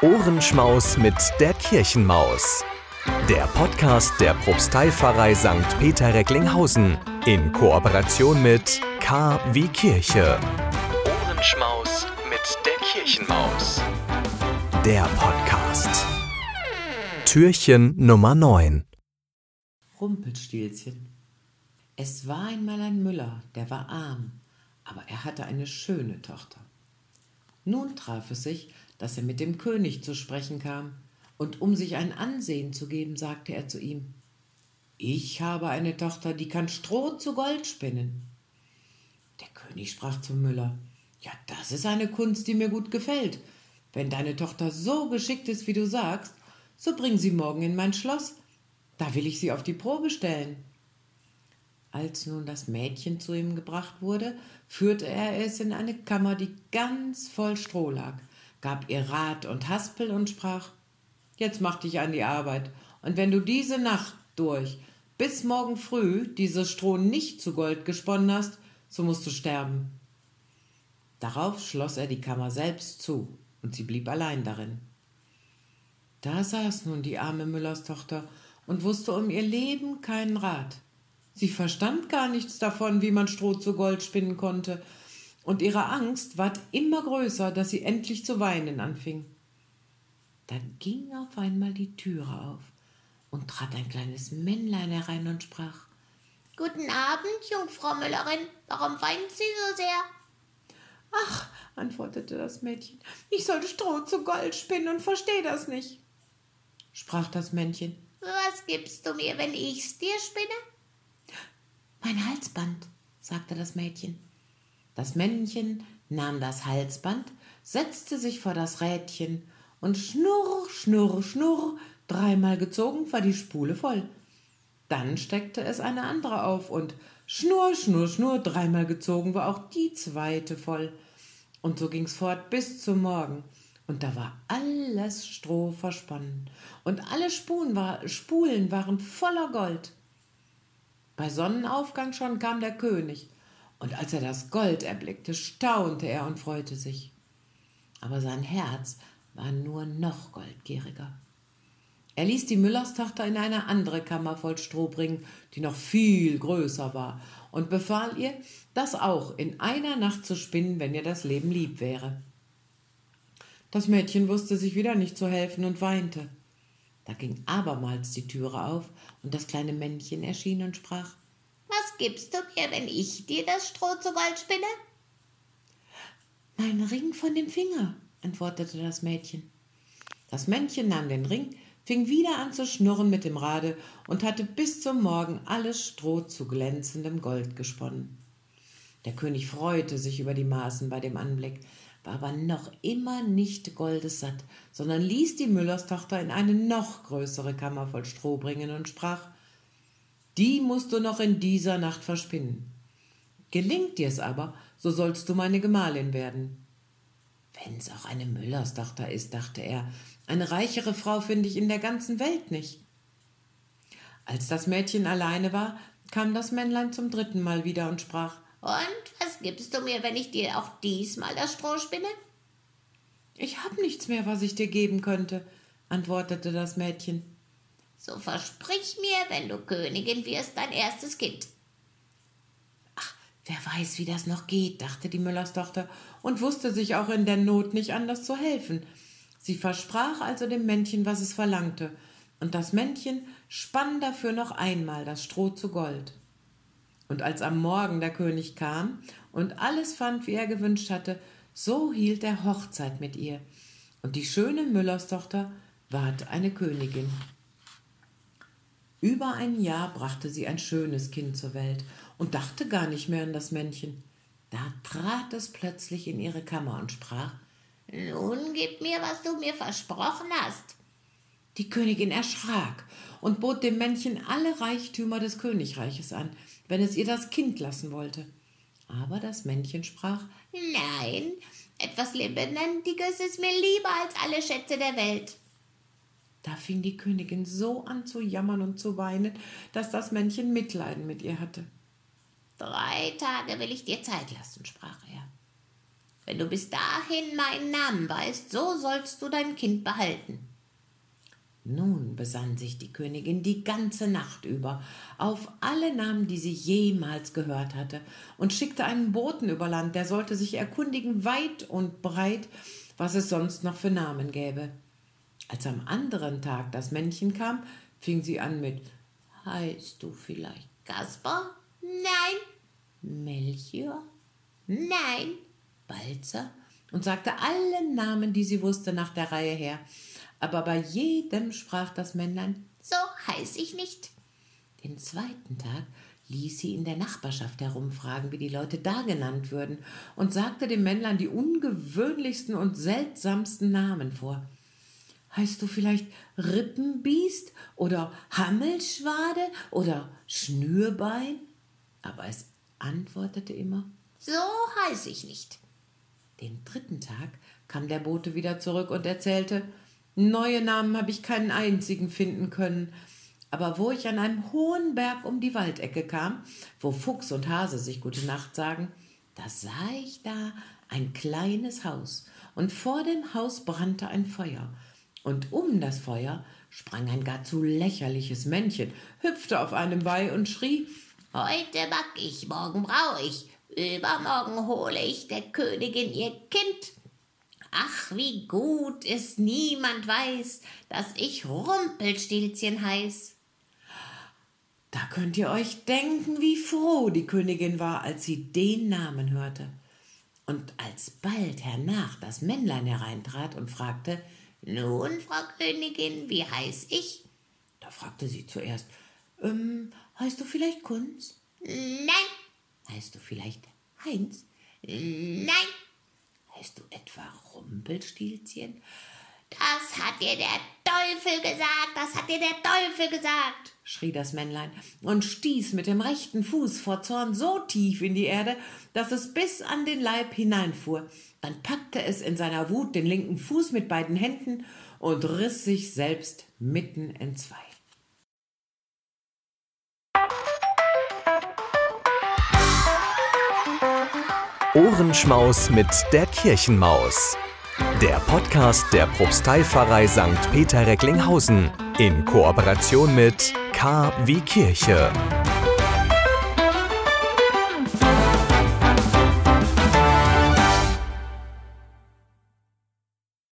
Ohrenschmaus mit der Kirchenmaus. Der Podcast der Propsteipfarrei St. Peter Recklinghausen in Kooperation mit K wie Kirche. Ohrenschmaus mit der Kirchenmaus. Der Podcast. Türchen Nummer 9. Rumpelstilzchen. Es war einmal ein Müller, der war arm, aber er hatte eine schöne Tochter. Nun traf es sich, dass er mit dem König zu sprechen kam, und um sich ein Ansehen zu geben, sagte er zu ihm Ich habe eine Tochter, die kann Stroh zu Gold spinnen. Der König sprach zum Müller Ja, das ist eine Kunst, die mir gut gefällt. Wenn deine Tochter so geschickt ist, wie du sagst, so bring sie morgen in mein Schloss, da will ich sie auf die Probe stellen. Als nun das Mädchen zu ihm gebracht wurde, führte er es in eine Kammer, die ganz voll Stroh lag, gab ihr Rat und Haspel und sprach Jetzt mach dich an die Arbeit, und wenn du diese Nacht durch bis morgen früh dieses Stroh nicht zu Gold gesponnen hast, so musst du sterben. Darauf schloss er die Kammer selbst zu, und sie blieb allein darin. Da saß nun die arme Müllerstochter und wusste um ihr Leben keinen Rat. Sie verstand gar nichts davon, wie man Stroh zu Gold spinnen konnte, und ihre Angst ward immer größer, dass sie endlich zu weinen anfing. Da ging auf einmal die Türe auf, und trat ein kleines Männlein herein und sprach Guten Abend, Jungfrau Müllerin, warum weint Sie so sehr? Ach, antwortete das Mädchen, ich sollte Stroh zu Gold spinnen und verstehe das nicht. Sprach das Männchen, Was gibst du mir, wenn ich's dir spinne? Mein Halsband, sagte das Mädchen. Das Männchen nahm das Halsband, setzte sich vor das Rädchen und schnurr, schnurr, schnurr, dreimal gezogen war die Spule voll. Dann steckte es eine andere auf und schnurr, schnurr, schnurr, dreimal gezogen war auch die zweite voll. Und so ging's fort bis zum Morgen. Und da war alles Stroh versponnen. Und alle Spulen, war, Spulen waren voller Gold. Bei Sonnenaufgang schon kam der König, und als er das Gold erblickte, staunte er und freute sich. Aber sein Herz war nur noch goldgieriger. Er ließ die Müllerstochter in eine andere Kammer voll Stroh bringen, die noch viel größer war, und befahl ihr, das auch in einer Nacht zu spinnen, wenn ihr das Leben lieb wäre. Das Mädchen wusste sich wieder nicht zu helfen und weinte. Da ging abermals die Türe auf, und das kleine Männchen erschien und sprach Was gibst du mir, wenn ich dir das Stroh zu Gold spinne? Mein Ring von dem Finger, antwortete das Mädchen. Das Männchen nahm den Ring, fing wieder an zu schnurren mit dem Rade und hatte bis zum Morgen alles Stroh zu glänzendem Gold gesponnen. Der König freute sich über die Maßen bei dem Anblick, war aber noch immer nicht goldessatt, sondern ließ die Müllerstochter in eine noch größere Kammer voll Stroh bringen und sprach Die musst du noch in dieser Nacht verspinnen. Gelingt dir's aber, so sollst du meine Gemahlin werden. Wenn's auch eine Müllerstochter ist, dachte er, eine reichere Frau finde ich in der ganzen Welt nicht. Als das Mädchen alleine war, kam das Männlein zum dritten Mal wieder und sprach Und was gibst du mir, wenn ich dir auch diesmal das Stroh spinne? Ich hab nichts mehr, was ich dir geben könnte, antwortete das Mädchen. So versprich mir, wenn du Königin wirst, dein erstes Kind. Ach, wer weiß, wie das noch geht, dachte die Müllerstochter und wusste sich auch in der Not nicht anders zu helfen. Sie versprach also dem Männchen, was es verlangte, und das Männchen spann dafür noch einmal das Stroh zu Gold. Und als am Morgen der König kam und alles fand, wie er gewünscht hatte, so hielt er Hochzeit mit ihr, und die schöne Müllerstochter ward eine Königin. Über ein Jahr brachte sie ein schönes Kind zur Welt und dachte gar nicht mehr an das Männchen. Da trat es plötzlich in ihre Kammer und sprach Nun gib mir, was du mir versprochen hast. Die Königin erschrak und bot dem Männchen alle Reichtümer des Königreiches an, wenn es ihr das Kind lassen wollte. Aber das Männchen sprach Nein, etwas Lebendiges ist mir lieber als alle Schätze der Welt. Da fing die Königin so an zu jammern und zu weinen, dass das Männchen Mitleiden mit ihr hatte. Drei Tage will ich dir Zeit lassen, sprach er. Wenn du bis dahin meinen Namen weißt, so sollst du dein Kind behalten. Nun besann sich die Königin die ganze Nacht über auf alle Namen, die sie jemals gehört hatte, und schickte einen Boten über Land, der sollte sich erkundigen weit und breit, was es sonst noch für Namen gäbe. Als am anderen Tag das Männchen kam, fing sie an mit Heißt du vielleicht Kaspar? Nein. Melchior? Nein. Balzer? und sagte alle Namen, die sie wusste, nach der Reihe her aber bei jedem sprach das Männlein So heiß ich nicht. Den zweiten Tag ließ sie in der Nachbarschaft herumfragen, wie die Leute da genannt würden, und sagte dem Männlein die ungewöhnlichsten und seltsamsten Namen vor. Heißt du vielleicht Rippenbiest oder Hammelschwade oder Schnürbein? Aber es antwortete immer So heiß ich nicht. Den dritten Tag kam der Bote wieder zurück und erzählte Neue Namen habe ich keinen einzigen finden können. Aber wo ich an einem hohen Berg um die Waldecke kam, wo Fuchs und Hase sich gute Nacht sagen, da sah ich da ein kleines Haus, und vor dem Haus brannte ein Feuer, und um das Feuer sprang ein gar zu lächerliches Männchen, hüpfte auf einem bei und schrie Heute back ich, morgen brau ich, übermorgen hole ich der Königin ihr Kind. Ach, wie gut es niemand weiß, dass ich Rumpelstilzchen heiß. Da könnt ihr euch denken, wie froh die Königin war, als sie den Namen hörte. Und als bald hernach das Männlein hereintrat und fragte, Nun, Frau Königin, wie heiß ich? Da fragte sie zuerst, ähm, heißt du vielleicht Kunz? Nein. Heißt du vielleicht Heinz? Nein. Heißt du etwa Rumpelstilzchen? Das hat dir der Teufel gesagt, das hat dir der Teufel gesagt, schrie das Männlein und stieß mit dem rechten Fuß vor Zorn so tief in die Erde, dass es bis an den Leib hineinfuhr. Dann packte es in seiner Wut den linken Fuß mit beiden Händen und riss sich selbst mitten in zwei. Ohrenschmaus mit der Kirchenmaus. Der Podcast der Propsteipfarrei St. Peter Recklinghausen in Kooperation mit K wie Kirche.